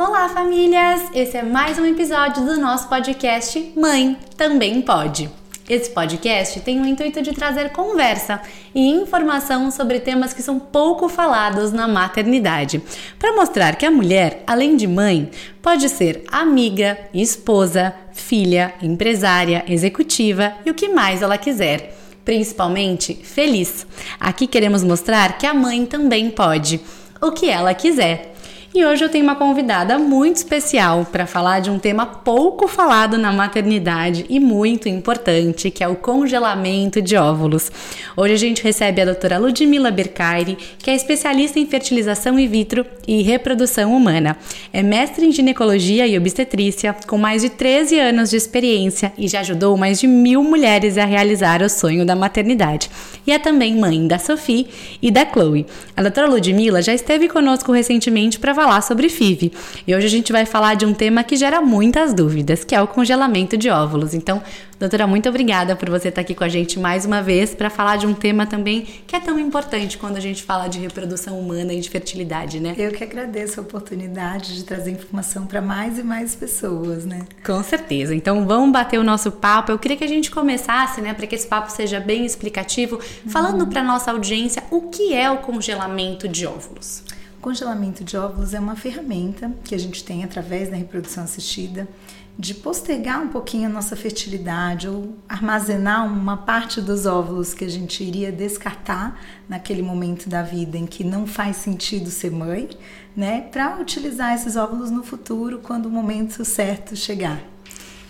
Olá, famílias! Esse é mais um episódio do nosso podcast Mãe Também Pode. Esse podcast tem o intuito de trazer conversa e informação sobre temas que são pouco falados na maternidade, para mostrar que a mulher, além de mãe, pode ser amiga, esposa, filha, empresária, executiva e o que mais ela quiser principalmente feliz. Aqui queremos mostrar que a mãe também pode, o que ela quiser. E hoje eu tenho uma convidada muito especial para falar de um tema pouco falado na maternidade e muito importante, que é o congelamento de óvulos. Hoje a gente recebe a doutora Ludmila Bercaire, que é especialista em fertilização in vitro e reprodução humana. É mestre em ginecologia e obstetrícia, com mais de 13 anos de experiência e já ajudou mais de mil mulheres a realizar o sonho da maternidade. E é também mãe da Sophie e da Chloe. A doutora Ludmila já esteve conosco recentemente para falar sobre FIV. E hoje a gente vai falar de um tema que gera muitas dúvidas, que é o congelamento de óvulos. Então, doutora, muito obrigada por você estar aqui com a gente mais uma vez para falar de um tema também que é tão importante quando a gente fala de reprodução humana e de fertilidade, né? Eu que agradeço a oportunidade de trazer informação para mais e mais pessoas, né? Com certeza. Então, vamos bater o nosso papo. Eu queria que a gente começasse, né, para que esse papo seja bem explicativo, falando uhum. para nossa audiência o que é o congelamento de óvulos. Congelamento de óvulos é uma ferramenta que a gente tem através da reprodução assistida de postergar um pouquinho a nossa fertilidade ou armazenar uma parte dos óvulos que a gente iria descartar naquele momento da vida em que não faz sentido ser mãe, né, para utilizar esses óvulos no futuro quando o momento certo chegar.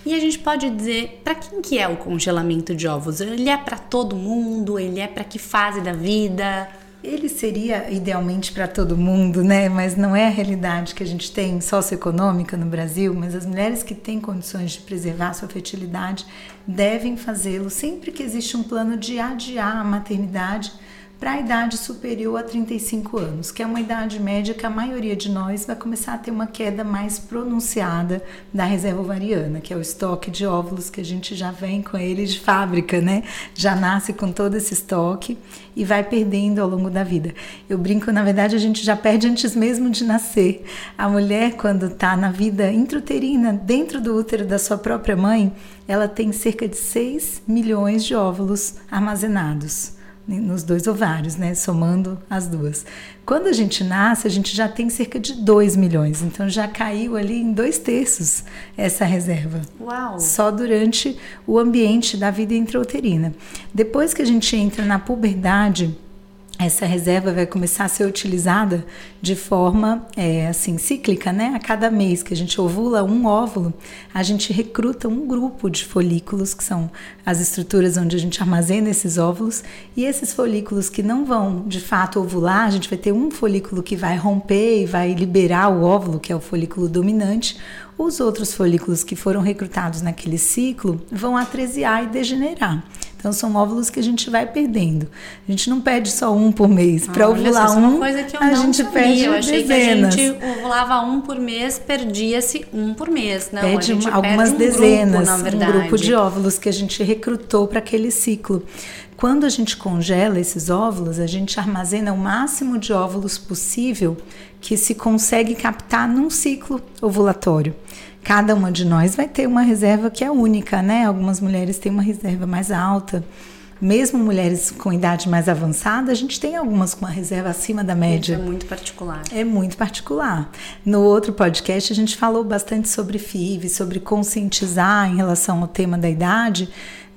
E a gente pode dizer para quem que é o congelamento de óvulos? Ele é para todo mundo? Ele é para que fase da vida? Ele seria idealmente para todo mundo, né? Mas não é a realidade que a gente tem socioeconômica no Brasil. Mas as mulheres que têm condições de preservar sua fertilidade devem fazê-lo sempre que existe um plano de adiar a maternidade para a idade superior a 35 anos, que é uma idade média que a maioria de nós vai começar a ter uma queda mais pronunciada da reserva ovariana, que é o estoque de óvulos que a gente já vem com ele de fábrica, né? Já nasce com todo esse estoque e vai perdendo ao longo da vida. Eu brinco, na verdade, a gente já perde antes mesmo de nascer. A mulher, quando está na vida intrauterina, dentro do útero da sua própria mãe, ela tem cerca de 6 milhões de óvulos armazenados nos dois ovários, né? Somando as duas. Quando a gente nasce, a gente já tem cerca de 2 milhões, então já caiu ali em dois terços essa reserva. Uau! Só durante o ambiente da vida intrauterina. Depois que a gente entra na puberdade, essa reserva vai começar a ser utilizada de forma é, assim cíclica, né? A cada mês que a gente ovula um óvulo, a gente recruta um grupo de folículos que são as estruturas onde a gente armazena esses óvulos e esses folículos que não vão de fato ovular, a gente vai ter um folículo que vai romper e vai liberar o óvulo, que é o folículo dominante. Os outros folículos que foram recrutados naquele ciclo vão atresiar e degenerar. Então são óvulos que a gente vai perdendo. A gente não perde só um por mês. Para ovular um, uma coisa que eu a não gente sabia. perde eu achei dezenas. que a gente ovulava um por mês, perdia-se um por mês. Não, perde algumas perde um dezenas, grupo, um grupo de óvulos que a gente recrutou para aquele ciclo. Quando a gente congela esses óvulos, a gente armazena o máximo de óvulos possível que se consegue captar num ciclo ovulatório. Cada uma de nós vai ter uma reserva que é única, né? Algumas mulheres têm uma reserva mais alta. Mesmo mulheres com idade mais avançada, a gente tem algumas com uma reserva acima da média. Isso é muito particular. É muito particular. No outro podcast, a gente falou bastante sobre FIV, sobre conscientizar em relação ao tema da idade,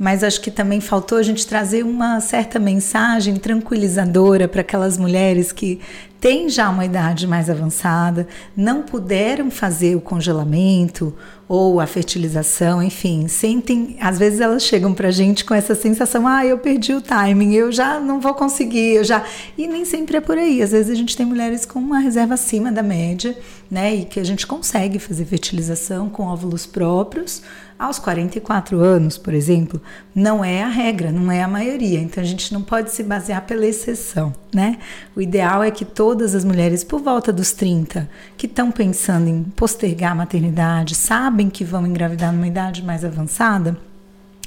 mas acho que também faltou a gente trazer uma certa mensagem tranquilizadora para aquelas mulheres que têm já uma idade mais avançada, não puderam fazer o congelamento ou a fertilização, enfim, sentem, às vezes elas chegam para a gente com essa sensação, ah, eu perdi o timing, eu já não vou conseguir, eu já, e nem sempre é por aí. Às vezes a gente tem mulheres com uma reserva acima da média, né, e que a gente consegue fazer fertilização com óvulos próprios aos 44 anos, por exemplo, não é a regra, não é a maioria. Então a gente não pode se basear pela exceção, né? O ideal é que todas as mulheres por volta dos 30 que estão pensando em postergar a maternidade, sabem que vão engravidar numa idade mais avançada,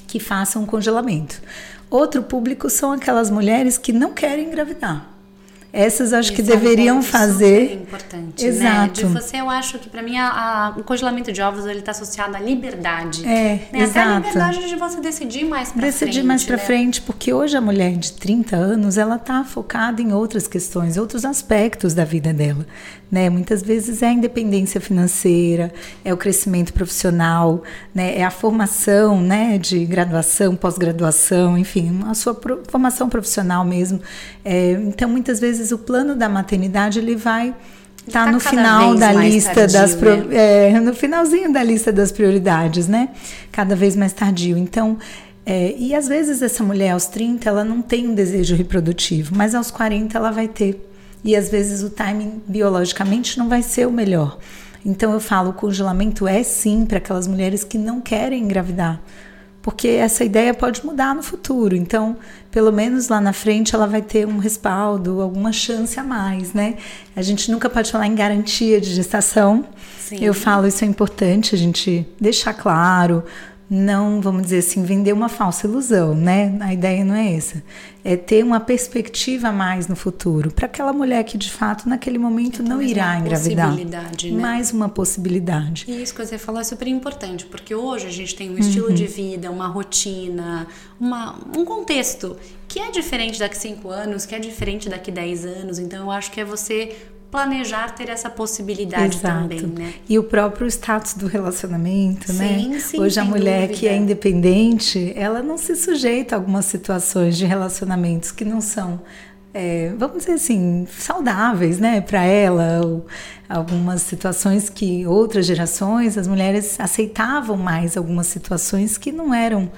que façam um congelamento. Outro público são aquelas mulheres que não querem engravidar essas acho que deveriam é um fazer. importante, Exato. Né? De você, eu acho que para mim a, a, o congelamento de ovos ele está associado à liberdade. É, né? exato. Até a liberdade de você decidir mais para frente. Decidir mais para né? frente, porque hoje a mulher de 30 anos ela está focada em outras questões, outros aspectos da vida dela. Né? Muitas vezes é a independência financeira, é o crescimento profissional, né? é a formação né? de graduação, pós-graduação, enfim, a sua formação profissional mesmo. É, então, muitas vezes o plano da maternidade ele vai estar tá no final da lista tardio, das né? é, no finalzinho da lista das prioridades, né? Cada vez mais tardio. Então, é, e às vezes essa mulher aos 30 ela não tem um desejo reprodutivo, mas aos 40 ela vai ter e às vezes o timing biologicamente não vai ser o melhor. Então eu falo, o congelamento é sim para aquelas mulheres que não querem engravidar, porque essa ideia pode mudar no futuro. Então, pelo menos lá na frente ela vai ter um respaldo, alguma chance a mais, né? A gente nunca pode falar em garantia de gestação. Sim. Eu falo isso é importante a gente deixar claro não, vamos dizer assim, vender uma falsa ilusão, né? A ideia não é essa. É ter uma perspectiva a mais no futuro para aquela mulher que de fato naquele momento não irá engravidar. Possibilidade, né? Mais uma possibilidade. E isso que você falou é super importante, porque hoje a gente tem um estilo uhum. de vida, uma rotina, uma, um contexto que é diferente daqui cinco anos, que é diferente daqui dez anos. Então eu acho que é você planejar ter essa possibilidade Exato. também, né? E o próprio status do relacionamento, sim, né? Sim, Hoje a mulher dúvida. que é independente, ela não se sujeita a algumas situações de relacionamentos que não são é, vamos dizer assim, saudáveis, né, para ela, ou algumas situações que outras gerações, as mulheres aceitavam mais algumas situações que não eram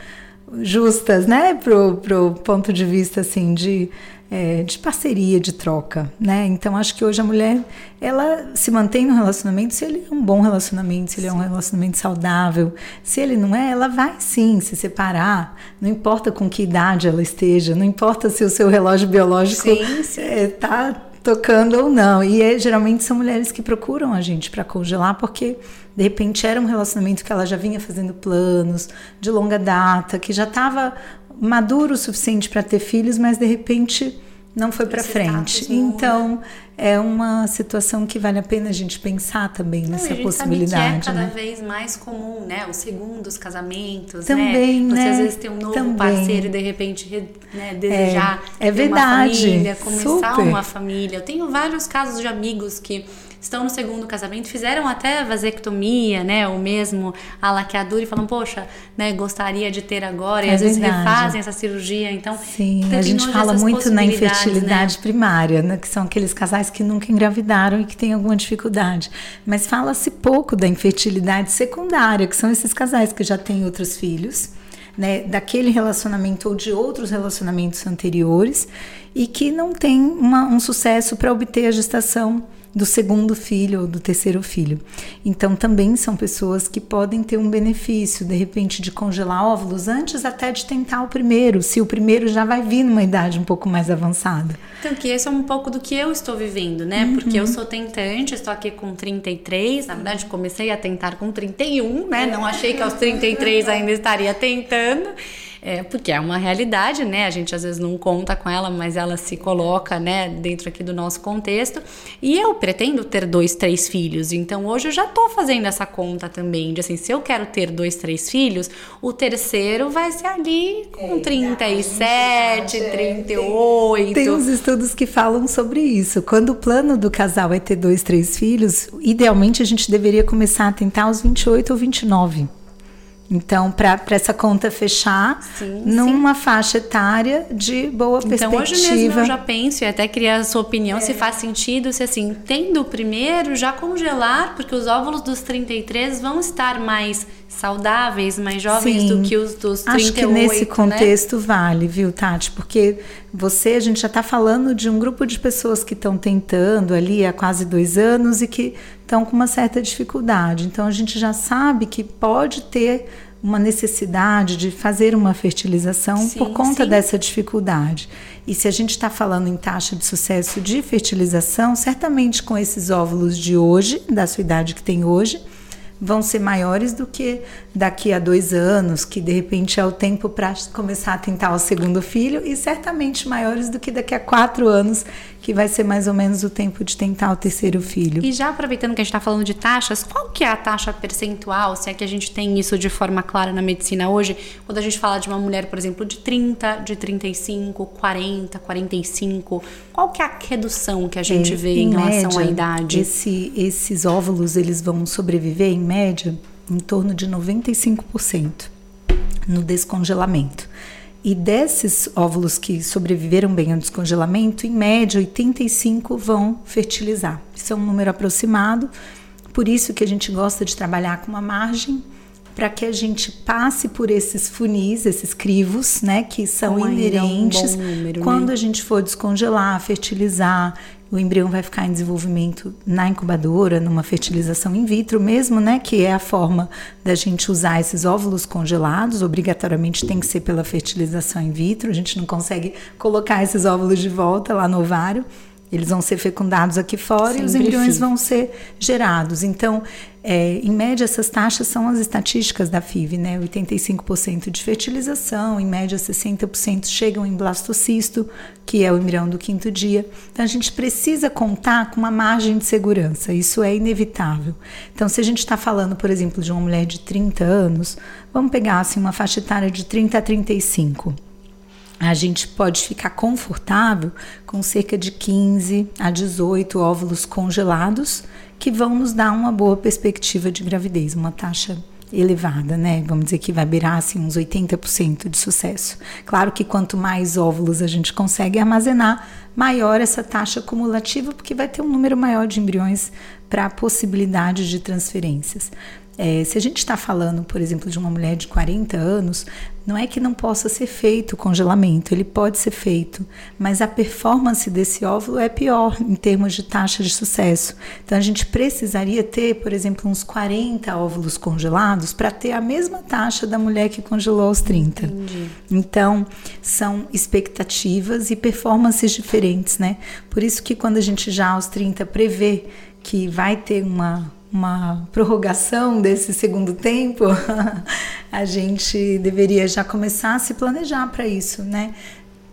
justas, né, pro, pro ponto de vista assim de é, de parceria, de troca, né? Então acho que hoje a mulher ela se mantém no relacionamento se ele é um bom relacionamento, se ele sim. é um relacionamento saudável. Se ele não é, ela vai sim se separar. Não importa com que idade ela esteja, não importa se o seu relógio biológico está tocando ou não. E é, geralmente são mulheres que procuram a gente para congelar porque de repente era um relacionamento que ela já vinha fazendo planos de longa data, que já estava maduro o suficiente para ter filhos, mas de repente não foi para frente. Então, é uma situação que vale a pena a gente pensar também não, nessa a gente possibilidade. Sabe que é cada né? vez mais comum, né? Os segundos casamentos, também, né? Você né? às vezes tem um novo também. parceiro e de repente né, desejar é, é ter verdade. uma família, começar Super. uma família. Eu tenho vários casos de amigos que estão no segundo casamento, fizeram até vasectomia, né? Ou mesmo a laqueadura e falam, poxa, né, gostaria de ter agora. É e às verdade. vezes refazem essa cirurgia. Então, Sim, a gente fala muito na infertilidade né? primária, né? Que são aqueles casais que nunca engravidaram e que têm alguma dificuldade. Mas fala-se pouco da infertilidade secundária, que são esses casais que já têm outros filhos. Né, daquele relacionamento ou de outros relacionamentos anteriores e que não tem uma, um sucesso para obter a gestação do segundo filho ou do terceiro filho. Então, também são pessoas que podem ter um benefício, de repente, de congelar óvulos antes até de tentar o primeiro, se o primeiro já vai vir numa idade um pouco mais avançada. Então, que esse é um pouco do que eu estou vivendo, né? Uhum. Porque eu sou tentante, estou aqui com 33, na verdade, comecei a tentar com 31, né? Não achei que aos 33 ainda estaria tentando. É, porque é uma realidade, né? A gente às vezes não conta com ela, mas ela se coloca, né, dentro aqui do nosso contexto. E eu pretendo ter dois, três filhos. Então hoje eu já tô fazendo essa conta também, de assim, se eu quero ter dois, três filhos, o terceiro vai ser ali com 37, 38. Tem uns estudos que falam sobre isso. Quando o plano do casal é ter dois, três filhos, idealmente a gente deveria começar a tentar aos 28 ou 29. Então, para essa conta fechar sim, numa sim. faixa etária de boa então, perspectiva. Então, hoje mesmo eu já penso e até queria a sua opinião é. se faz sentido, se assim, tendo o primeiro, já congelar, porque os óvulos dos 33 vão estar mais saudáveis, mais jovens sim. do que os dos 38, Acho que nesse né? contexto vale, viu, Tati? Porque você, a gente já está falando de um grupo de pessoas que estão tentando ali há quase dois anos e que estão com uma certa dificuldade. Então a gente já sabe que pode ter uma necessidade de fazer uma fertilização sim, por conta sim. dessa dificuldade. E se a gente está falando em taxa de sucesso de fertilização, certamente com esses óvulos de hoje, da sua idade que tem hoje, vão ser maiores do que daqui a dois anos, que de repente é o tempo para começar a tentar o segundo filho, e certamente maiores do que daqui a quatro anos, que vai ser mais ou menos o tempo de tentar o terceiro filho. E já aproveitando que a gente está falando de taxas, qual que é a taxa percentual, se é que a gente tem isso de forma clara na medicina hoje, quando a gente fala de uma mulher, por exemplo, de 30, de 35, 40, 45, qual que é a redução que a gente é, vê em, em relação média, à idade? Esse, esses óvulos, eles vão sobreviver, em média, em torno de 95% no descongelamento. E desses óvulos que sobreviveram bem ao descongelamento, em média, 85 vão fertilizar. Isso é um número aproximado, por isso que a gente gosta de trabalhar com uma margem para que a gente passe por esses funis, esses crivos, né, que são então, inerentes. É um número, quando né? a gente for descongelar, fertilizar, o embrião vai ficar em desenvolvimento na incubadora, numa fertilização in vitro mesmo, né, que é a forma da gente usar esses óvulos congelados, obrigatoriamente tem que ser pela fertilização in vitro, a gente não consegue colocar esses óvulos de volta lá no ovário. Eles vão ser fecundados aqui fora Sempre e os embriões vão ser gerados. Então, é, em média, essas taxas são as estatísticas da FIV, né? 85% de fertilização, em média 60% chegam em blastocisto, que é o embrião do quinto dia. Então, a gente precisa contar com uma margem de segurança, isso é inevitável. Então, se a gente está falando, por exemplo, de uma mulher de 30 anos, vamos pegar assim, uma faixa etária de 30 a 35 a gente pode ficar confortável com cerca de 15 a 18 óvulos congelados que vão nos dar uma boa perspectiva de gravidez, uma taxa elevada, né? Vamos dizer que vai beirar assim, uns 80% de sucesso. Claro que quanto mais óvulos a gente consegue armazenar, maior essa taxa acumulativa, porque vai ter um número maior de embriões para a possibilidade de transferências. É, se a gente está falando, por exemplo, de uma mulher de 40 anos, não é que não possa ser feito o congelamento, ele pode ser feito, mas a performance desse óvulo é pior em termos de taxa de sucesso. Então a gente precisaria ter, por exemplo, uns 40 óvulos congelados para ter a mesma taxa da mulher que congelou aos 30. Entendi. Então são expectativas e performances diferentes, né? Por isso que quando a gente já aos 30 prevê que vai ter uma uma prorrogação desse segundo tempo, a gente deveria já começar a se planejar para isso, né?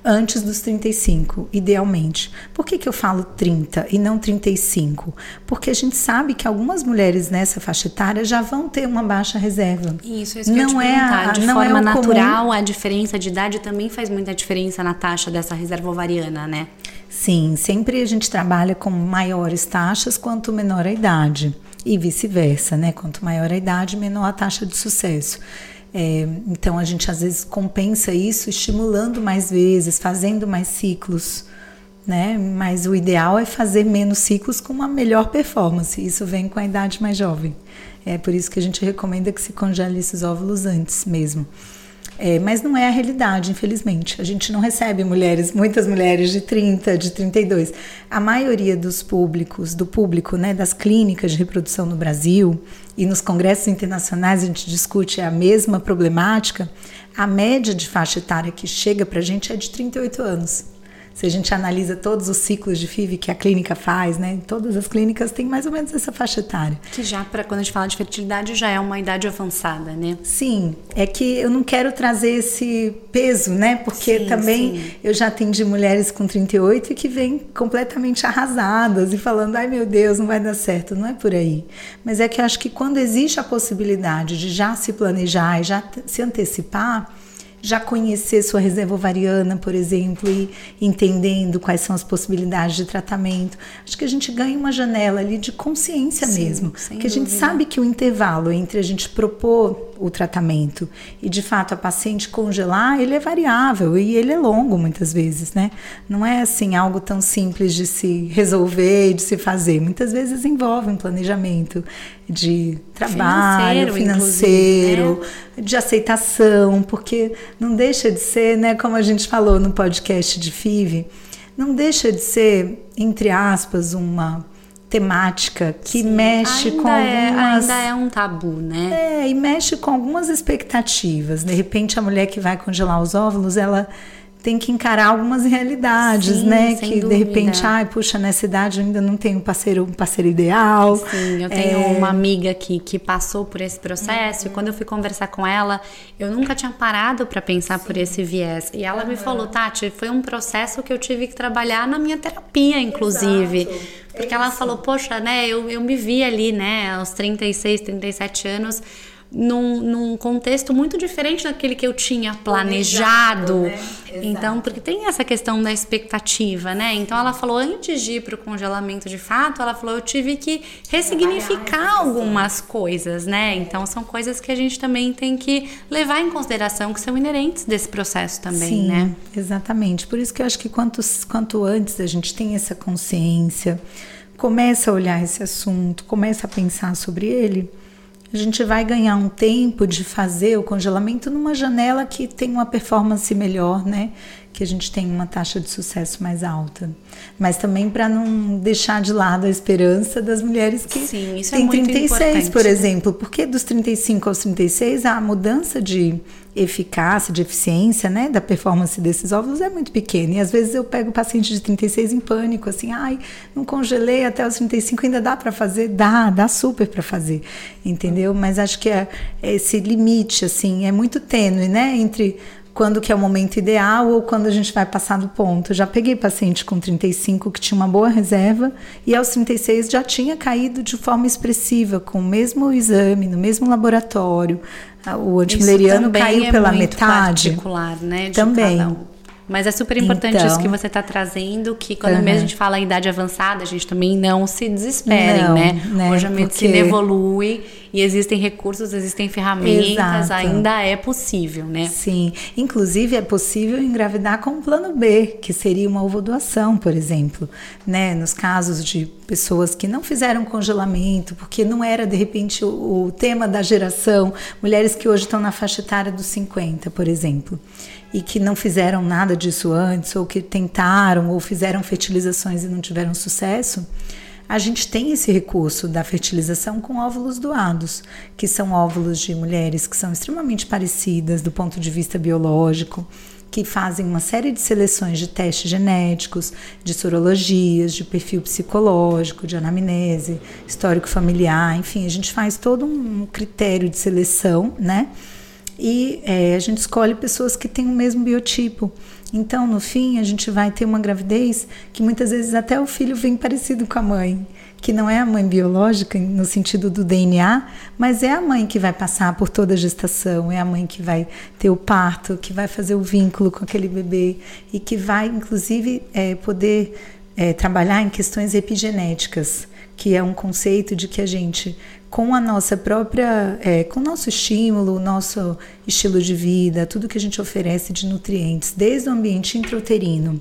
Antes dos 35, idealmente. Por que, que eu falo 30 e não 35? Porque a gente sabe que algumas mulheres nessa faixa etária já vão ter uma baixa reserva. Isso, isso não é a, de não forma é natural, comum. a diferença de idade também faz muita diferença na taxa dessa reserva ovariana, né? Sim, sempre a gente trabalha com maiores taxas quanto menor a idade e vice-versa, né? Quanto maior a idade, menor a taxa de sucesso. É, então a gente às vezes compensa isso estimulando mais vezes, fazendo mais ciclos, né? Mas o ideal é fazer menos ciclos com uma melhor performance. Isso vem com a idade mais jovem. É por isso que a gente recomenda que se congele esses óvulos antes mesmo. É, mas não é a realidade, infelizmente. A gente não recebe mulheres, muitas mulheres de 30, de 32. A maioria dos públicos, do público, né, das clínicas de reprodução no Brasil e nos congressos internacionais a gente discute a mesma problemática. A média de faixa etária que chega para a gente é de 38 anos. Se a gente analisa todos os ciclos de FIV que a clínica faz, né? Todas as clínicas têm mais ou menos essa faixa etária. Que já, para quando a gente fala de fertilidade, já é uma idade avançada, né? Sim, é que eu não quero trazer esse peso, né? Porque sim, também sim. eu já atendi mulheres com 38 e que vêm completamente arrasadas e falando, ai meu Deus, não vai dar certo. Não é por aí. Mas é que eu acho que quando existe a possibilidade de já se planejar e já se antecipar, já conhecer sua reserva ovariana, por exemplo, e entendendo quais são as possibilidades de tratamento. Acho que a gente ganha uma janela ali de consciência Sim, mesmo. Porque a gente sabe que o intervalo entre a gente propor o tratamento e de fato a paciente congelar, ele é variável e ele é longo muitas vezes, né? Não é assim algo tão simples de se resolver e de se fazer. Muitas vezes envolve um planejamento de trabalho, financeiro, financeiro né? de aceitação, porque não deixa de ser, né, como a gente falou no podcast de FIV, não deixa de ser, entre aspas, uma temática que Sim, mexe com é, algumas. Ainda é um tabu, né? É, e mexe com algumas expectativas. De repente, a mulher que vai congelar os óvulos, ela tem que encarar algumas realidades, Sim, né? Que dúvida. de repente, ai, puxa, nessa idade eu ainda não tenho um parceiro, um parceiro ideal. Sim, eu tenho É, uma amiga aqui que passou por esse processo e quando eu fui conversar com ela, eu nunca tinha parado para pensar por esse viés. E ela me falou, Tati, foi um processo que eu tive que trabalhar na minha terapia, inclusive. Exato. É Porque ela isso. falou, poxa, né, eu, eu me vi ali, né, aos 36, 37 anos. Num, num contexto muito diferente daquele que eu tinha planejado. Planejado, né? Então, porque tem essa questão da expectativa, né? Então ela falou, antes de ir pro congelamento de fato, ela falou, eu tive que ressignificar algumas coisas, né? Então são coisas que a gente também tem que levar em consideração, que são inerentes desse processo também, Sim, né? Exatamente. Por isso que eu acho que quanto, quanto antes a gente tem essa consciência, começa a olhar esse assunto, começa a pensar sobre ele, a gente vai ganhar um tempo de fazer o congelamento numa janela que tem uma performance melhor, né? Que a gente tem uma taxa de sucesso mais alta. Mas também para não deixar de lado a esperança das mulheres que Sim, isso é têm muito 36, importante, por né? exemplo. Porque dos 35 aos 36, a mudança de eficácia, de eficiência, né, da performance desses óvulos é muito pequena. E às vezes eu pego o paciente de 36 em pânico, assim, ai, não congelei até os 35, ainda dá para fazer? Dá, dá super para fazer, entendeu? Mas acho que é esse limite, assim, é muito tênue, né, entre quando que é o momento ideal ou quando a gente vai passar do ponto. Já peguei paciente com 35 que tinha uma boa reserva e aos 36 já tinha caído de forma expressiva, com o mesmo exame, no mesmo laboratório. O antimileriano caiu é pela muito metade. particular, né? de Também. cada um. Mas é super importante Então. isso que você está trazendo, que quando Aham. mesmo a gente fala em idade avançada, a gente também não se desesperem, Não, né? né? Hoje a medicina Porque- evolui e existem recursos, existem ferramentas, Exato. ainda é possível, né? Sim, inclusive é possível engravidar com um plano B, que seria uma ovodoação, por exemplo, né? Nos casos de pessoas que não fizeram congelamento, porque não era de repente o, o tema da geração, mulheres que hoje estão na faixa etária dos 50, por exemplo, e que não fizeram nada disso antes, ou que tentaram ou fizeram fertilizações e não tiveram sucesso. A gente tem esse recurso da fertilização com óvulos doados, que são óvulos de mulheres que são extremamente parecidas do ponto de vista biológico, que fazem uma série de seleções de testes genéticos, de sorologias, de perfil psicológico, de anamnese, histórico familiar, enfim, a gente faz todo um critério de seleção, né? E é, a gente escolhe pessoas que têm o mesmo biotipo. Então, no fim, a gente vai ter uma gravidez que muitas vezes até o filho vem parecido com a mãe, que não é a mãe biológica no sentido do DNA, mas é a mãe que vai passar por toda a gestação, é a mãe que vai ter o parto, que vai fazer o vínculo com aquele bebê e que vai, inclusive, é, poder é, trabalhar em questões epigenéticas, que é um conceito de que a gente com a nossa própria, é, com o nosso estímulo, o nosso estilo de vida, tudo que a gente oferece de nutrientes, desde o ambiente intrauterino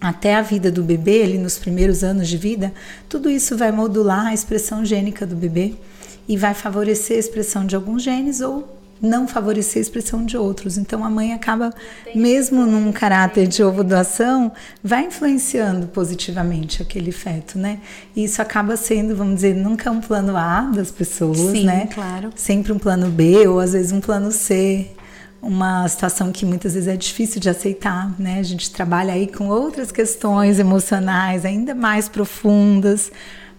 até a vida do bebê, ali nos primeiros anos de vida, tudo isso vai modular a expressão gênica do bebê e vai favorecer a expressão de alguns genes ou não favorecer a expressão de outros. Então a mãe acaba, mesmo num caráter de ovodoação, vai influenciando positivamente aquele feto, né? E isso acaba sendo, vamos dizer, nunca um plano A das pessoas, Sim, né? claro. Sempre um plano B ou às vezes um plano C. Uma situação que muitas vezes é difícil de aceitar, né? A gente trabalha aí com outras questões emocionais ainda mais profundas,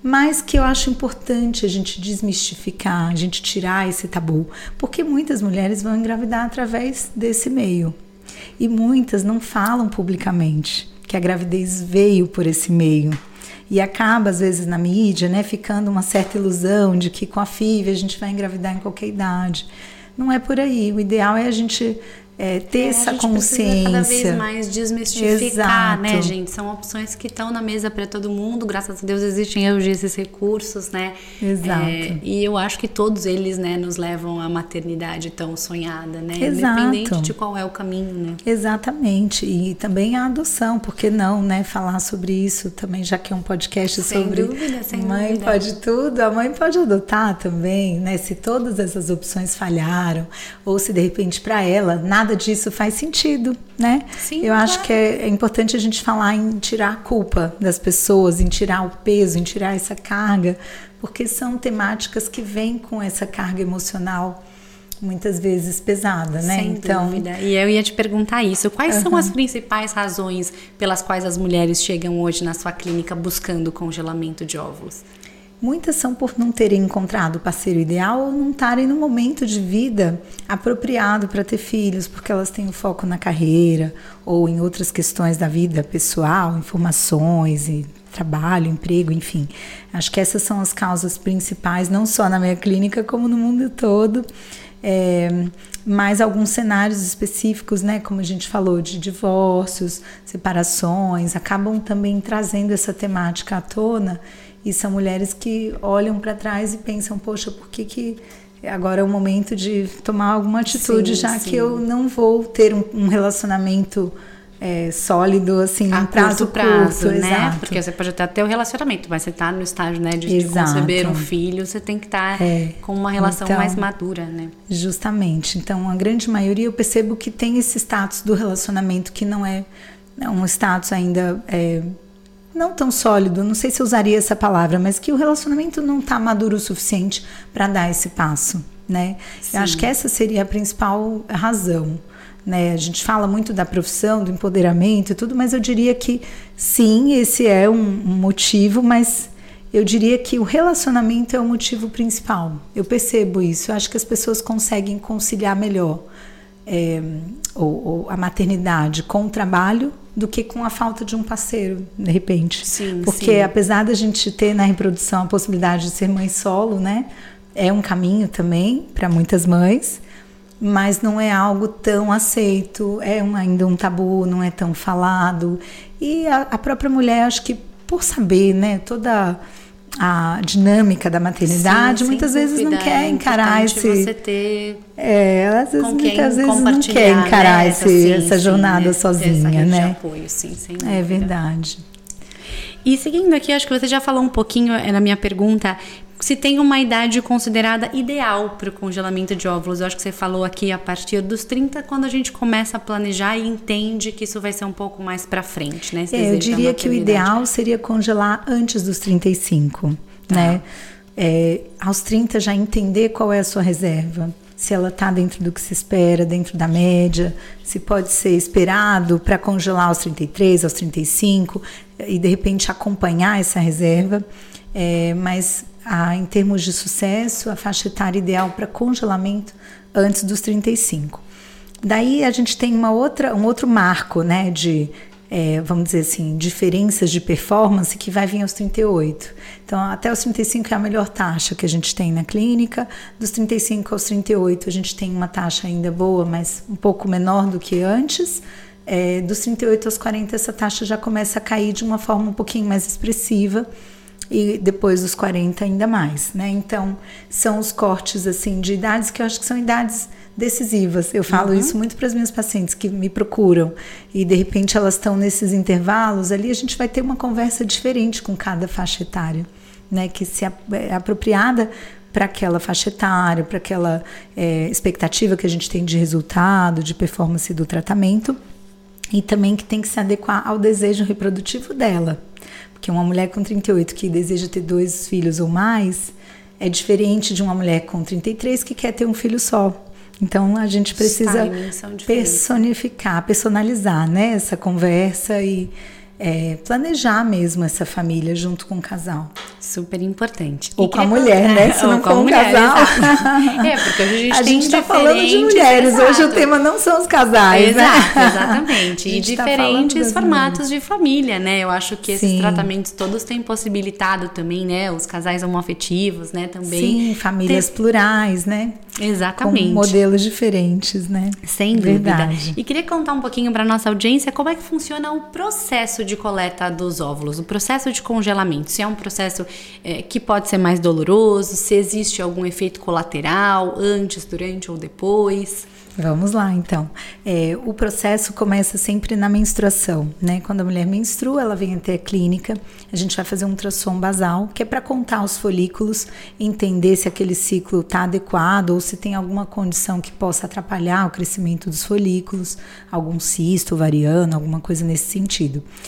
mas que eu acho importante a gente desmistificar, a gente tirar esse tabu, porque muitas mulheres vão engravidar através desse meio e muitas não falam publicamente que a gravidez veio por esse meio. E acaba, às vezes, na mídia, né, ficando uma certa ilusão de que com a FIV a gente vai engravidar em qualquer idade. Não é por aí. O ideal é a gente é, ter É, essa consciência. cada vez mais desmistificar, Exato. né, gente? São opções que estão na mesa para todo mundo. Graças a Deus existem hoje esses recursos, né? Exato. É, e eu acho que todos eles, né, nos levam à maternidade tão sonhada, né? Exato. Independente de qual é o caminho, né? Exatamente. E também a adoção, por que não, né? Falar sobre isso também, já que é um podcast Sem sobre dúvida, sem mãe dúvida. pode tudo, a mãe pode adotar também, né? Se todas essas opções falharam, ou se de repente para ela nada disso faz sentido, né? Sim, Eu acho claro. que é, é importante a gente falar em tirar a culpa das pessoas, em tirar o peso, em tirar essa carga, porque são temáticas que vêm com essa carga emocional muitas vezes pesada, né? Sem então, dúvida. E eu ia te perguntar isso. Quais são as principais razões pelas quais as mulheres chegam hoje na sua clínica buscando congelamento de óvulos? Muitas são por não terem encontrado o parceiro ideal ou não estarem no momento de vida apropriado para ter filhos, porque elas têm o foco na carreira ou em outras questões da vida pessoal, informações e trabalho, emprego, enfim. Acho que essas são as causas principais, não só na minha clínica, como no mundo todo. É, mas alguns cenários específicos, né, como a gente falou, de divórcios, separações, acabam também trazendo essa temática à tona e são mulheres que olham para trás e pensam, poxa, por que, que agora é o momento de tomar alguma atitude, sim, já sim. que eu não vou ter um, um relacionamento é, sólido, assim, a um prazo prazo, curto, né? exato. Porque você pode até ter o relacionamento, mas você está no estágio, né, de, de, conceber um filho, você tem que estar tá é. com uma relação então, mais madura, né? Justamente. Então, a grande maioria eu percebo que tem esse status do relacionamento que não é um status ainda é, não tão sólido, não sei se eu usaria essa palavra, mas que o relacionamento não está maduro o suficiente para dar esse passo, né? Eu acho que essa seria a principal razão. Né? A gente fala muito da profissão, do empoderamento e tudo, mas eu diria que sim, esse é um, um motivo, mas eu diria que o relacionamento é o motivo principal. Eu percebo isso. Eu acho que as pessoas conseguem conciliar melhor é, ou, ou a maternidade com o trabalho do que com a falta de um parceiro, de repente. Sim, Porque sim. apesar da gente ter na reprodução a possibilidade de ser mãe solo, né? É um caminho também para muitas mães, mas não é algo tão aceito, é um, ainda um tabu, não é tão falado. E a, a própria mulher, acho que por saber, né, toda a dinâmica da maternidade, Sim, muitas vezes dúvida, não quer é encarar esse. Você ter é, às vezes, muitas vezes não quer encarar né? esse, sim, essa jornada sim, sozinha, essa né? Apoio, sim, sem é verdade. E seguindo aqui, acho que você já falou um pouquinho é, na minha pergunta, se tem uma idade considerada ideal para o congelamento de óvulos. Eu acho que você falou aqui a partir dos 30, quando a gente começa a planejar e entende que isso vai ser um pouco mais para frente, né? É, eu diria que o ideal seria congelar antes dos 35, tá. né? É, aos 30 já entender qual é a sua reserva. Se ela está dentro do que se espera, dentro da média, se pode ser esperado para congelar aos 33, aos 35 e de repente acompanhar essa reserva. É, mas a, em termos de sucesso, a faixa etária ideal para congelamento antes dos 35. Daí a gente tem uma outra, um outro marco, né, de é, vamos dizer assim, diferenças de performance que vai vir aos 38. Então, até os 35 é a melhor taxa que a gente tem na clínica. Dos 35 aos 38, a gente tem uma taxa ainda boa, mas um pouco menor do que antes. É, dos 38 aos 40, essa taxa já começa a cair de uma forma um pouquinho mais expressiva e depois dos 40 ainda mais, né? Então, são os cortes assim de idades que eu acho que são idades decisivas. Eu falo uhum. isso muito para as minhas pacientes que me procuram e de repente elas estão nesses intervalos ali, a gente vai ter uma conversa diferente com cada faixa etária, né? Que se é apropriada para aquela faixa etária, para aquela é, expectativa que a gente tem de resultado, de performance do tratamento e também que tem que se adequar ao desejo reprodutivo dela. Porque uma mulher com 38 que deseja ter dois filhos ou mais é diferente de uma mulher com 33 que quer ter um filho só. Então a gente precisa personificar, personalizar né, essa conversa e é, planejar mesmo essa família junto com o casal. Super importante. Ou com a mulher, né? Se não for um casal. é, porque hoje a gente a tem gente está falando de mulheres. Exato. Hoje o tema não são os casais, né? Exato, né? exatamente. E tá diferentes formatos de família, né? Eu acho que esses Sim. tratamentos todos têm possibilitado também, né? Os casais homoafetivos, né? Também. Sim, famílias plurais, né? Exatamente. Com modelos diferentes, né? Sem Verdade. dúvida. E queria contar um pouquinho para nossa audiência como é que funciona o processo de coleta dos óvulos, o processo de congelamento. Se é um processo é, que pode ser mais doloroso, se existe algum efeito colateral antes, durante ou depois. Vamos lá, então. É, o processo começa sempre na menstruação, né? Quando a mulher menstrua, ela vem até a clínica, a gente vai fazer um ultrassom basal, que é para contar os folículos, entender se aquele ciclo está adequado ou se tem alguma condição que possa atrapalhar o crescimento dos folículos, algum cisto ovariano, alguma coisa nesse sentido.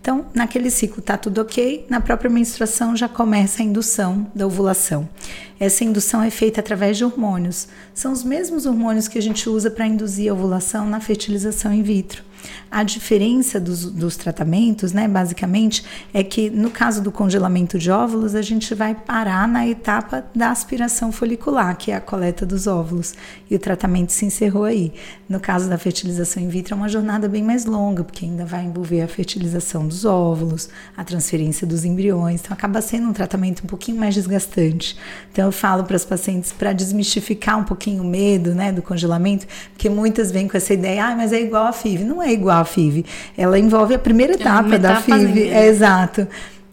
Então, naquele ciclo tá tudo ok, na própria menstruação já começa a indução da ovulação. Essa indução é feita através de hormônios. São os mesmos hormônios que a gente usa para induzir a ovulação na fertilização in vitro. A diferença dos, dos, tratamentos, né, basicamente, é que no caso do congelamento de óvulos, a gente vai parar na etapa da aspiração folicular, que é a coleta dos óvulos, e o tratamento se encerrou aí. No caso da fertilização in vitro, é uma jornada bem mais longa, porque ainda vai envolver a fertilização dos óvulos, a transferência dos embriões, então acaba sendo um tratamento um pouquinho mais desgastante. Então eu falo para as pacientes para desmistificar um pouquinho o medo, né, do congelamento, porque muitas vêm com essa ideia, ah, mas é igual a FIV. Não é igual a FIV. Ela envolve a primeira etapa é da FIV. É, exato.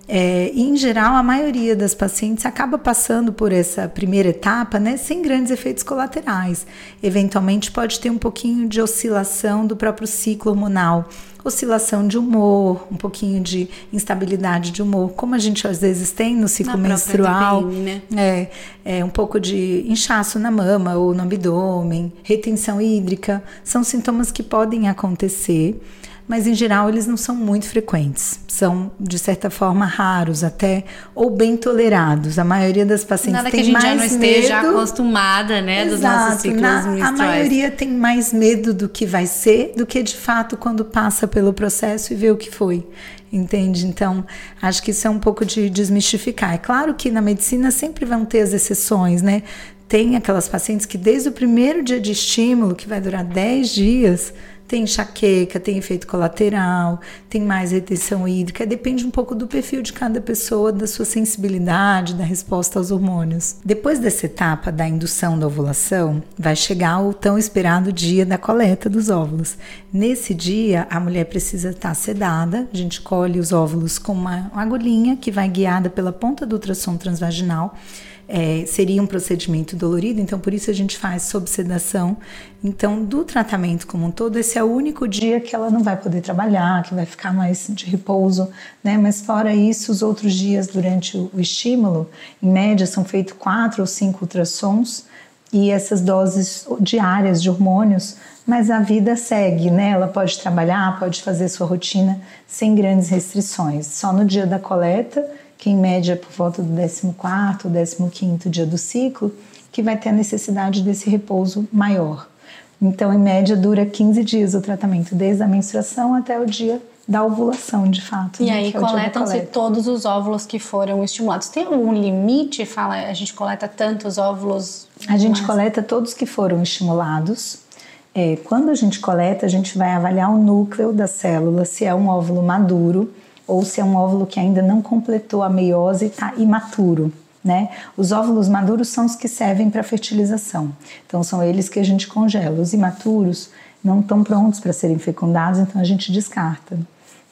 É, em geral, a maioria das pacientes acaba passando por essa primeira etapa né, sem grandes efeitos colaterais. Eventualmente, pode ter um pouquinho de oscilação do próprio ciclo hormonal, oscilação de humor, um pouquinho de instabilidade de humor, como a gente às vezes tem no ciclo na menstrual. TPM, né? é, é, um pouco de inchaço na mama ou no abdômen, retenção hídrica, são sintomas que podem acontecer mas em geral eles não são muito frequentes. São, de certa forma, raros até, ou bem tolerados. A maioria das pacientes Nada tem mais medo. que a gente já não esteja medo. acostumada, né, Exato. dos nossos ciclos Na, menstruais. A maioria tem mais medo do que vai ser do que, de fato, quando passa pelo processo e vê o que foi entende? Então, acho que isso é um pouco de desmistificar. É claro que na medicina sempre vão ter as exceções, né? Tem aquelas pacientes que desde o primeiro dia de estímulo, que vai durar 10 dias, tem enxaqueca, tem efeito colateral, tem mais retenção hídrica, depende um pouco do perfil de cada pessoa, da sua sensibilidade, da resposta aos hormônios. Depois dessa etapa da indução da ovulação, vai chegar o tão esperado dia da coleta dos óvulos. Nesse dia, a mulher precisa estar sedada, a gente colhe os óvulos com uma agulhinha que vai guiada pela ponta do ultrassom transvaginal é, seria um procedimento dolorido, então por isso a gente faz sob sedação. Então, do tratamento como um todo, esse é o único dia que ela não vai poder trabalhar, que vai ficar mais de repouso, né? Mas fora isso, os outros dias durante o, estímulo, em média, são feitos quatro ou cinco ultrassons e essas doses diárias de hormônios, mas a vida segue, né? Ela pode trabalhar, pode fazer sua rotina sem grandes restrições. Só no dia da coleta que em média por volta do 14 ou 15 dia do ciclo, que vai ter a necessidade desse repouso maior. Então, em média, dura 15 dias o tratamento, desde a menstruação até o dia da ovulação, de fato. E né, aí é coletam-se todos os óvulos que foram estimulados. Tem algum limite? Fala, a gente coleta tantos óvulos? A gente coleta todos que foram estimulados. É, quando a gente coleta, a gente vai avaliar o núcleo da célula, se é um óvulo maduro ou se é um óvulo que ainda não completou a meiose e está imaturo. Né? Os óvulos maduros são os que servem para fertilização, então são eles que a gente congela. Os imaturos não estão prontos para serem fecundados, então a gente descarta.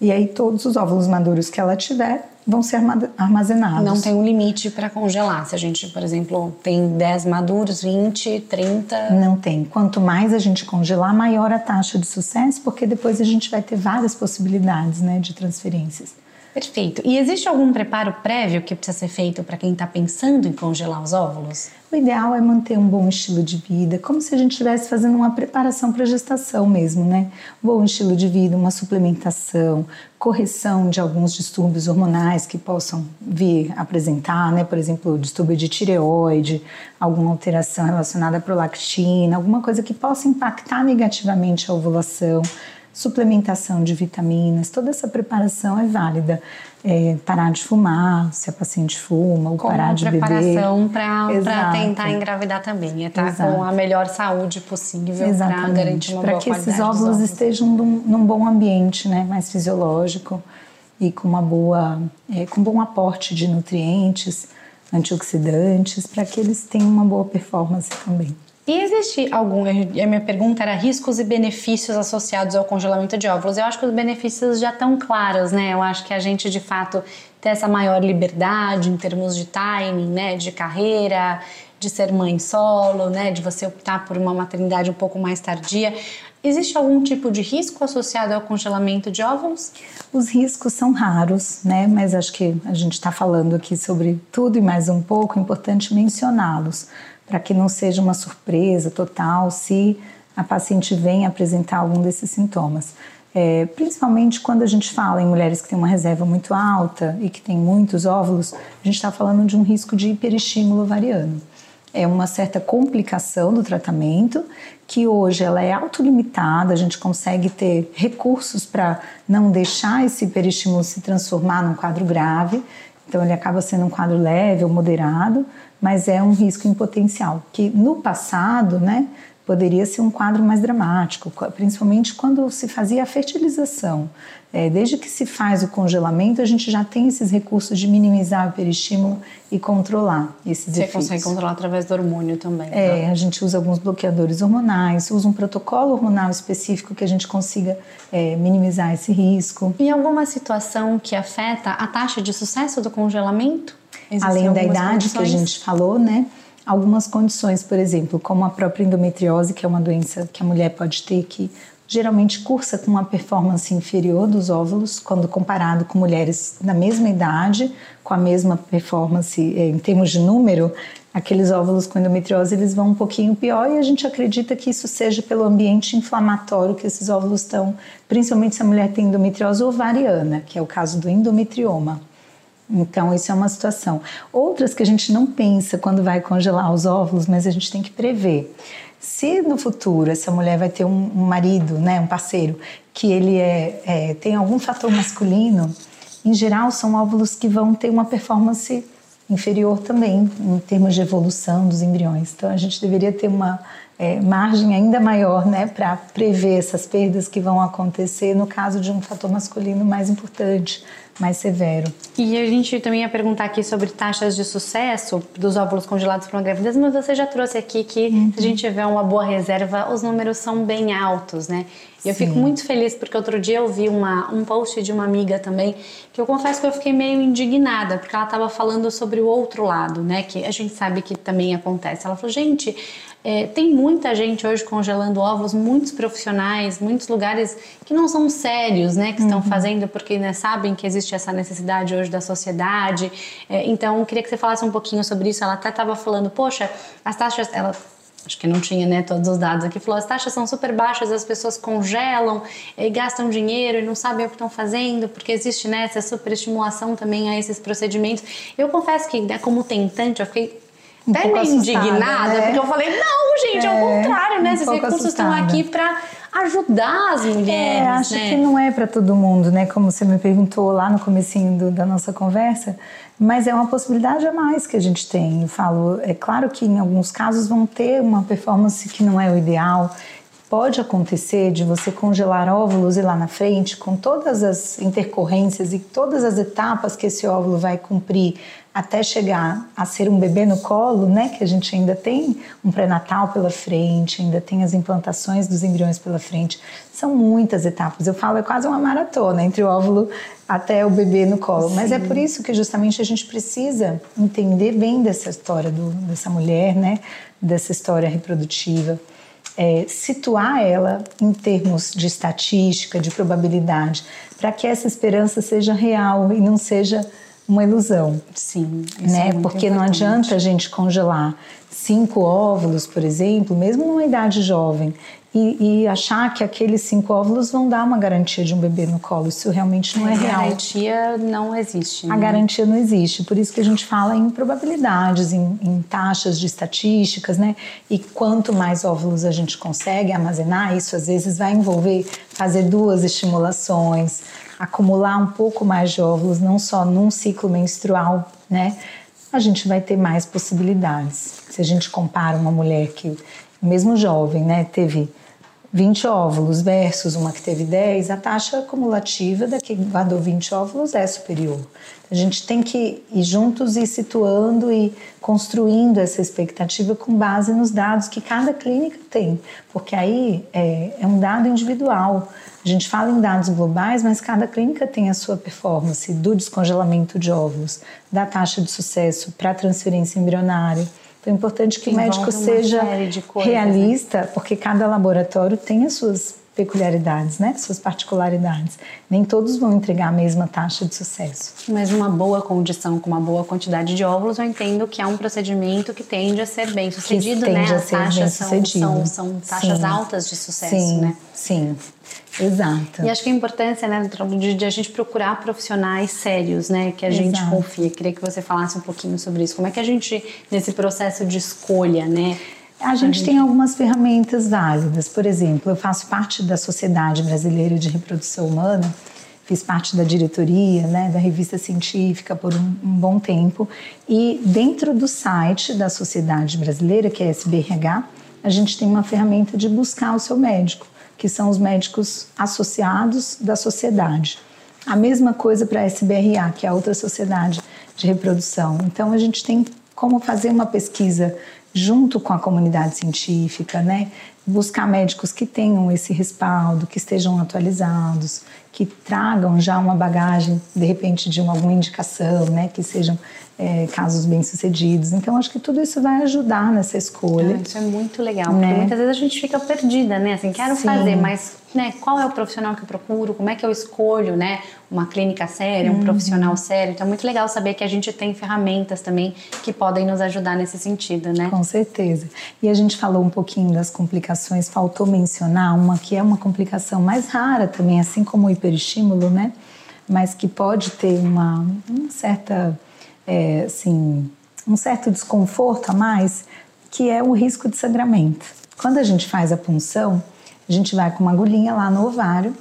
E aí todos os óvulos maduros que ela tiver vão ser armazenados. Não tem um limite para congelar. Se a gente, por exemplo, tem 10 maduros, 20, 30. Não tem. Quanto mais a gente congelar, maior a taxa de sucesso, porque depois a gente vai ter várias possibilidades né, de transferências. Perfeito. E existe algum preparo prévio que precisa ser feito para quem está pensando em congelar os óvulos? O ideal é manter um bom estilo de vida, como se a gente estivesse fazendo uma preparação para a gestação mesmo, né? Bom estilo de vida, uma suplementação, correção de alguns distúrbios hormonais que possam vir apresentar, né? Por exemplo, distúrbio de tireoide, alguma alteração relacionada à prolactina, alguma coisa que possa impactar negativamente a ovulação suplementação de vitaminas, toda essa preparação é válida. É, parar de fumar, se a paciente fuma, ou com parar de beber. preparação para tentar engravidar também, é estar tá com a melhor saúde possível para garantir uma pra boa que esses óvulos estejam num, num, bom ambiente, né, mais fisiológico e com uma boa, é, com bom aporte de nutrientes, antioxidantes, para que eles tenham uma boa performance também. E existe algum, a minha pergunta era riscos e benefícios associados ao congelamento de óvulos. Eu acho que os benefícios já estão claros, né? Eu acho que a gente de fato tem essa maior liberdade em termos de timing, né, de carreira, de ser mãe solo, né, de você optar por uma maternidade um pouco mais tardia. Existe algum tipo de risco associado ao congelamento de óvulos? Os riscos são raros, né? Mas acho que a gente está falando aqui sobre tudo e mais um pouco, é importante mencioná-los para que não seja uma surpresa total se a paciente vem apresentar algum desses sintomas. É, principalmente quando a gente fala em mulheres que têm uma reserva muito alta e que têm muitos óvulos, a gente está falando de um risco de hiperestímulo ovariano. É uma certa complicação do tratamento que hoje ela é autolimitada, a gente consegue ter recursos para não deixar esse hiperestímulo se transformar num quadro grave, então ele acaba sendo um quadro leve ou moderado, mas é um risco em potencial, que no passado, né, poderia ser um quadro mais dramático, principalmente quando se fazia a fertilização. É, desde que se faz o congelamento, a gente já tem esses recursos de minimizar o peristímulo e controlar esses Você efeitos. consegue controlar através do hormônio também. É, a gente usa alguns bloqueadores hormonais, usa um protocolo hormonal específico que a gente consiga é, minimizar esse risco. E alguma situação que afeta a taxa de sucesso do congelamento? Existem Além da idade condições? que a gente falou, né? algumas condições, por exemplo, como a própria endometriose, que é uma doença que a mulher pode ter que geralmente cursa com uma performance inferior dos óvulos quando comparado com mulheres da mesma idade, com a mesma performance eh, em termos de número, aqueles óvulos com endometriose eles vão um pouquinho pior e a gente acredita que isso seja pelo ambiente inflamatório que esses óvulos estão, principalmente se a mulher tem endometriose ovariana, que é o caso do endometrioma. Então, isso é uma situação. Outras que a gente não pensa quando vai congelar os óvulos, mas a gente tem que prever. Se no futuro essa mulher vai ter um, marido, né, um parceiro, que ele é, é, tem algum fator masculino, em geral são óvulos que vão ter uma performance inferior também, em termos de evolução dos embriões. Então, a gente deveria ter uma é, margem ainda maior né, para prever essas perdas que vão acontecer no caso de um fator masculino mais importante, mais severo. E a gente também ia perguntar aqui sobre taxas de sucesso dos óvulos congelados para uma gravidez, mas você já trouxe aqui que uhum. se a gente tiver uma boa reserva, os números são bem altos, né? E eu fico muito feliz porque outro dia eu vi uma, um post de uma amiga também que eu confesso que eu fiquei meio indignada porque ela estava falando sobre o outro lado, né? Que a gente sabe que também acontece. Ela falou, gente, é, tem muita gente hoje congelando ovos, muitos profissionais, muitos lugares que não são sérios, né, que estão uhum. fazendo porque né, sabem que existe essa necessidade hoje da sociedade. É, então, queria que você falasse um pouquinho sobre isso. Ela até estava falando, poxa, as taxas, ela acho que não tinha né, todos os dados aqui, falou as taxas são super baixas, as pessoas congelam e gastam dinheiro e não sabem o que estão fazendo, porque existe né, essa superestimulação também a esses procedimentos. Eu confesso que, né, como tentante, eu fiquei um até meio indignada, né? porque eu falei, não, gente, é, ao contrário, né? Um Esses recursos assustada. estão aqui para ajudar as mulheres. É, acho né? que não é para todo mundo, né? Como você me perguntou lá no comecinho do, da nossa conversa, mas é uma possibilidade a mais que a gente tem. Eu falo, é claro que em alguns casos vão ter uma performance que não é o ideal. Pode acontecer de você congelar óvulos e lá na frente, com todas as intercorrências e todas as etapas que esse óvulo vai cumprir até chegar a ser um bebê no colo, né, que a gente ainda tem um pré-natal pela frente, ainda tem as implantações dos embriões pela frente. São muitas etapas. Eu falo, é quase uma maratona entre o óvulo até o bebê no colo. Sim. Mas é por isso que justamente a gente precisa entender bem dessa história do, dessa mulher, né, dessa história reprodutiva. É, situar ela em termos de estatística, de probabilidade, para que essa esperança seja real e não seja uma ilusão. Sim, né? É Porque importante. não adianta a gente congelar cinco óvulos, por exemplo, mesmo numa idade jovem, e, e, achar que aqueles cinco óvulos vão dar uma garantia de um bebê no colo. Isso realmente não é, real. A garantia não existe. Né? A garantia não existe. Por isso que a gente fala em probabilidades, em, em, taxas de estatísticas, né? E quanto mais óvulos a gente consegue armazenar, isso às vezes vai envolver fazer duas estimulações, acumular um pouco mais de óvulos, não só num ciclo menstrual, né? A gente vai ter mais possibilidades. Se a gente compara uma mulher que, mesmo jovem, né, teve 20 óvulos versus uma que teve 10, a taxa acumulativa da que guardou 20 óvulos é superior. A gente tem que ir juntos e situando e construindo essa expectativa com base nos dados que cada clínica tem, porque aí é, é um dado individual. A gente fala em dados globais, mas cada clínica tem a sua performance do descongelamento de óvulos, da taxa de sucesso para transferência embrionária então é importante que, que o médico seja né? realista, porque cada laboratório tem as suas peculiaridades, né? Suas particularidades. Nem todos vão entregar a mesma taxa de sucesso. Mas uma boa condição, com uma boa quantidade de óvulos, eu entendo que é um procedimento que tende a ser bem sucedido, que né? As taxas são, são, são, taxas sim. altas de sucesso, sim, né? Sim. Exato. E acho que a importância, né, de, de, a gente procurar profissionais sérios, né, que a gente Exato. confia. Queria que você falasse um pouquinho sobre isso. Como é que a gente, nesse processo de escolha, né, a gente tem algumas ferramentas válidas. Por exemplo, eu faço parte da Sociedade Brasileira de Reprodução Humana, fiz parte da diretoria né, da revista científica por um, um, bom tempo. E dentro do site da Sociedade Brasileira, que é SBRH, a gente tem uma ferramenta de buscar o seu médico, que são os médicos associados da sociedade. A mesma coisa para a SBRA, que é a outra sociedade de reprodução. Então, a gente tem como fazer uma pesquisa junto com a comunidade científica, né? Buscar médicos que tenham esse respaldo, que estejam atualizados, que tragam já uma bagagem, de repente, de uma, alguma indicação, né? Que sejam é, casos bem-sucedidos. Então, acho que tudo isso vai ajudar nessa escolha. Ah, isso é muito legal, porque né? muitas vezes a gente fica perdida, né? Assim, quero Sim. fazer, mas né, qual é o profissional que eu procuro? Como é que eu escolho, né? Uma clínica séria, um uhum. profissional sério. Então, é muito legal saber que a gente tem ferramentas também que podem nos ajudar nesse sentido, né? Com certeza. E a gente falou um pouquinho das complicações, faltou mencionar uma que é uma complicação mais rara também, assim como o hiperestímulo, né? Mas que pode ter uma, uma certa é, assim, um certo desconforto a mais, que é o risco de sangramento. Quando a gente faz a punção, a gente vai com uma agulhinha lá no ovário,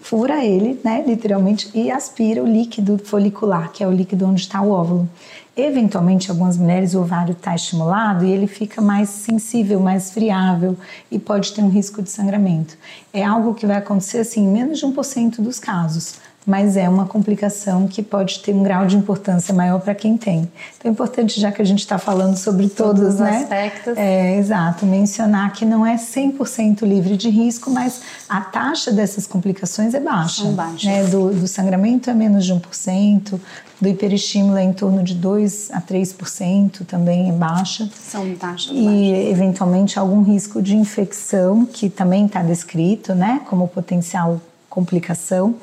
fura ele, né, literalmente, e aspira o líquido folicular, que é o líquido onde está o óvulo. Eventualmente, algumas mulheres, o ovário está estimulado e ele fica mais sensível, mais friável e pode ter um risco de sangramento. É algo que vai acontecer assim, em menos de 1% dos casos mas é uma complicação que pode ter um grau de importância maior para quem tem. Então é importante, já que a gente está falando sobre todos, todos os né? aspectos. É, exato, mencionar que não é 100% livre de risco, mas a taxa dessas complicações é baixa. São baixas. Né? Do, do sangramento é menos de 1%, do hiperestímulo é em torno de 2 a 3% também é baixa. São taxas E baixas. eventualmente algum risco de infecção, que também está descrito, né, como potencial complicação,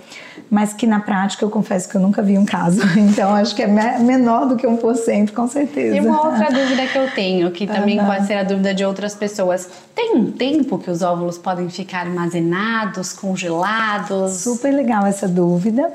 mas que na prática eu confesso que eu nunca vi um caso. Então acho que é menor do que 1%, com certeza. E uma outra dúvida que eu tenho, que também uhum. pode ser a dúvida de outras pessoas: tem um tempo que os óvulos podem ficar armazenados, congelados? Super legal essa dúvida.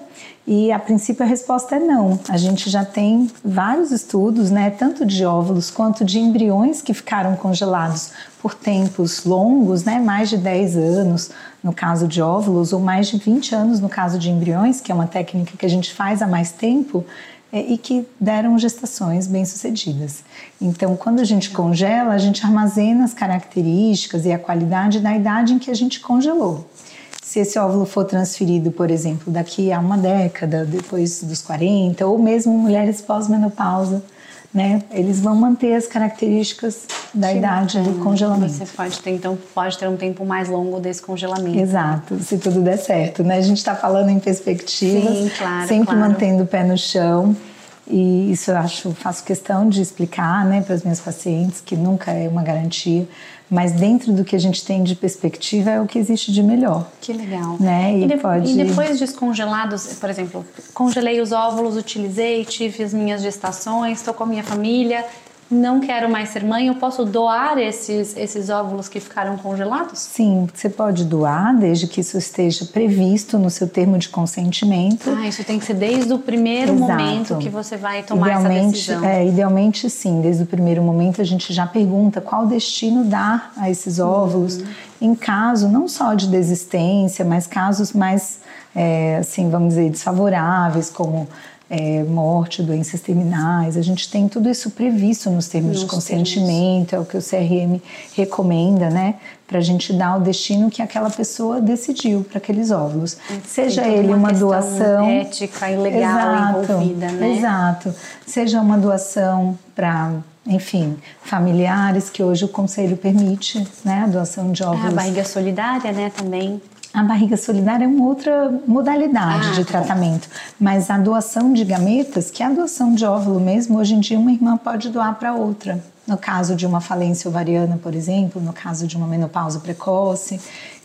E a princípio a resposta é não. A gente já tem vários estudos, né, tanto de óvulos quanto de embriões que ficaram congelados por tempos longos, né, mais de 10 anos no caso de óvulos, ou mais de 20 anos no caso de embriões, que é uma técnica que a gente faz há mais tempo, é, e que deram gestações bem-sucedidas. Então, quando a gente congela, a gente armazena as características e a qualidade da idade em que a gente congelou. Se esse óvulo for transferido, por exemplo, daqui a uma década, depois dos 40, ou mesmo mulheres pós-menopausa, né? Eles vão manter as características da idade bacana. do congelamento. Você pode ter, então, pode ter um tempo mais longo desse congelamento. Exato, se tudo der certo, né? A gente está falando em perspectivas, Sim, claro, sempre claro. mantendo o pé no chão. E isso eu acho, faço questão de explicar, né, para as minhas pacientes que nunca é uma garantia, mas dentro do que a gente tem de perspectiva é o que existe de melhor. Que legal. Né? E, e, de, pode... e depois descongelados, por exemplo, congelei os óvulos, utilizei, tive as minhas gestações, estou com a minha família, não quero mais ser mãe, eu posso doar esses, esses óvulos que ficaram congelados? Sim, você pode doar, desde que isso esteja previsto no seu termo de consentimento. Ah, isso tem que ser desde o primeiro Exato. momento que você vai tomar idealmente, essa decisão. É, idealmente sim, desde o primeiro momento a gente já pergunta qual destino dar a esses óvulos, uhum. em caso não só de desistência, mas casos mais, é, assim, vamos dizer, desfavoráveis, como é, morte, doenças terminais. A gente tem tudo isso previsto nos termos nos de consentimento, termos. é o que o CRM recomenda, né? Para a gente dar o destino que aquela pessoa decidiu para aqueles óvulos. Seja ele uma, uma doação. ética e legal exato, envolvida, né? Exato. Seja uma doação para enfim, familiares que hoje o conselho permite, né, a doação de óvulos. É, a barriga solidária, né, também. A barriga solidária é uma outra modalidade ah, de tá tratamento, mas a doação de gametas, que é a doação de óvulo mesmo, hoje em dia uma irmã pode doar para outra. no caso de uma falência ovariana, por exemplo, no caso de uma menopausa precoce.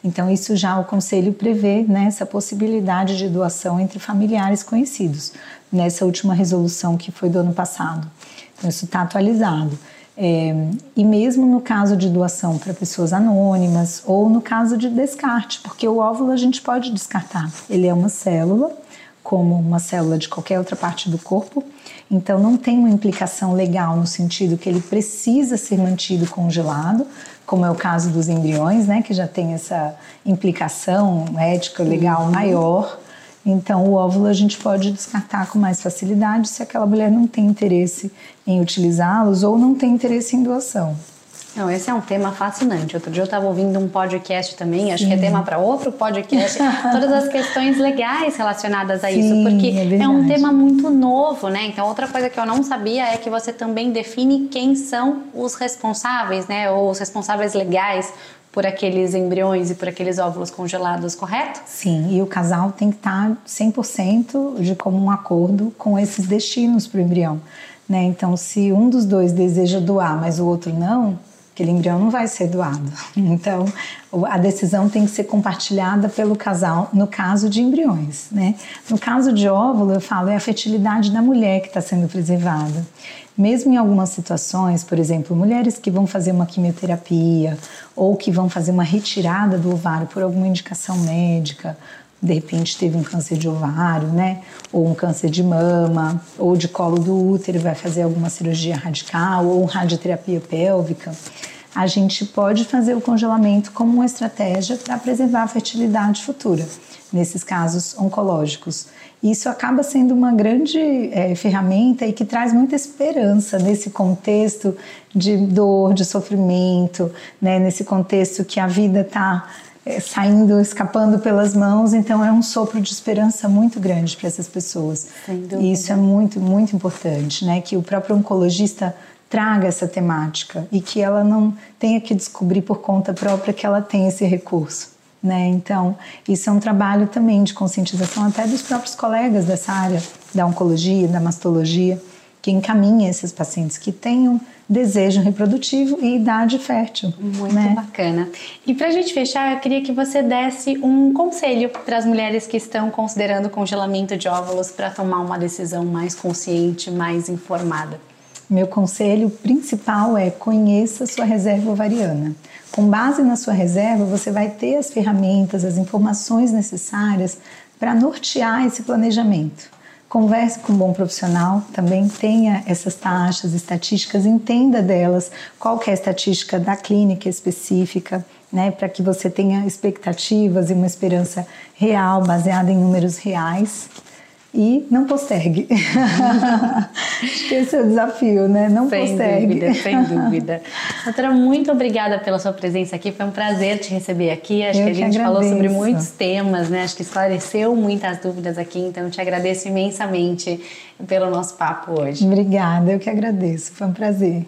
Então, isso já o conselho prevê né, essa possibilidade de doação entre familiares conhecidos, nessa última resolução que foi do ano passado. Então, isso está atualizado. É, e mesmo no caso de doação para pessoas anônimas ou no caso de descarte, porque o óvulo a gente pode descartar. Ele é uma célula, como uma célula de qualquer outra parte do corpo, então não tem uma implicação legal no sentido que ele precisa ser mantido congelado, como é o caso dos embriões, né, que já tem essa implicação ética legal uhum. maior. Então, o óvulo a gente pode descartar com mais facilidade se aquela mulher não tem interesse em utilizá-los ou não tem interesse em doação. Não, esse é um tema fascinante. Outro dia eu estava ouvindo um podcast também, acho Sim. que é tema para outro podcast, todas as questões legais relacionadas a Sim, isso, porque é, é, um tema muito novo, né? Então, outra coisa que eu não sabia é que você também define quem são os responsáveis, né? Ou os responsáveis legais por aqueles embriões e por aqueles óvulos congelados, correto? Sim, e o casal tem que estar 100% de comum acordo com esses destinos para o embrião. Né? Então, se um dos dois deseja doar, mas o outro não, aquele embrião não vai ser doado. Então, a decisão tem que ser compartilhada pelo casal no caso de embriões, né? No caso de óvulo, eu falo, é a fertilidade da mulher que está sendo preservada. Mesmo em algumas situações, por exemplo, mulheres que vão fazer uma quimioterapia ou que vão fazer uma retirada do ovário por alguma indicação médica, de repente teve um câncer de ovário, né? Ou um câncer de mama, ou de colo do útero, vai fazer alguma cirurgia radical ou radioterapia pélvica. A gente pode fazer o congelamento como uma estratégia para preservar a fertilidade futura, nesses casos oncológicos. Isso acaba sendo uma grande é, ferramenta e que traz muita esperança nesse contexto de dor, de sofrimento, né? nesse contexto que a vida está é, saindo, escapando pelas mãos. Então é um sopro de esperança muito grande para essas pessoas. E isso é muito, muito importante, né? Que o próprio oncologista traga essa temática e que ela não tenha que descobrir por conta própria que ela tem esse recurso. Né? Então, isso é um trabalho também de conscientização até dos próprios colegas dessa área da oncologia, da mastologia, que encaminha esses pacientes que tenham desejo reprodutivo e idade fértil. Muito né? bacana. E para a gente fechar, eu queria que você desse um conselho para as mulheres que estão considerando o congelamento de óvulos para tomar uma decisão mais consciente, mais informada. Meu conselho principal é conheça sua reserva ovariana. Com base na sua reserva, você vai ter as ferramentas, as informações necessárias para nortear esse planejamento. Converse com um bom profissional, também tenha essas taxas, estatísticas, entenda delas, qual é a estatística da clínica específica, né, para que você tenha expectativas e uma esperança real, baseada em números reais e não postergue. Acho que esse é o desafio, né? Não sem postergue. Dúvida, sem dúvida. Doutora, muito obrigada pela sua presença aqui. Foi um prazer te receber aqui. Acho eu que a gente falou sobre muitos temas, né? Acho que esclareceu muitas dúvidas aqui. Então, eu te agradeço imensamente pelo nosso papo hoje. Obrigada, eu que agradeço. Foi um prazer.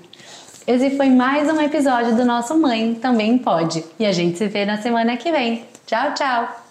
Esse foi mais um episódio do nosso Mãe Também Pode. E a gente se vê na semana que vem. Tchau, tchau!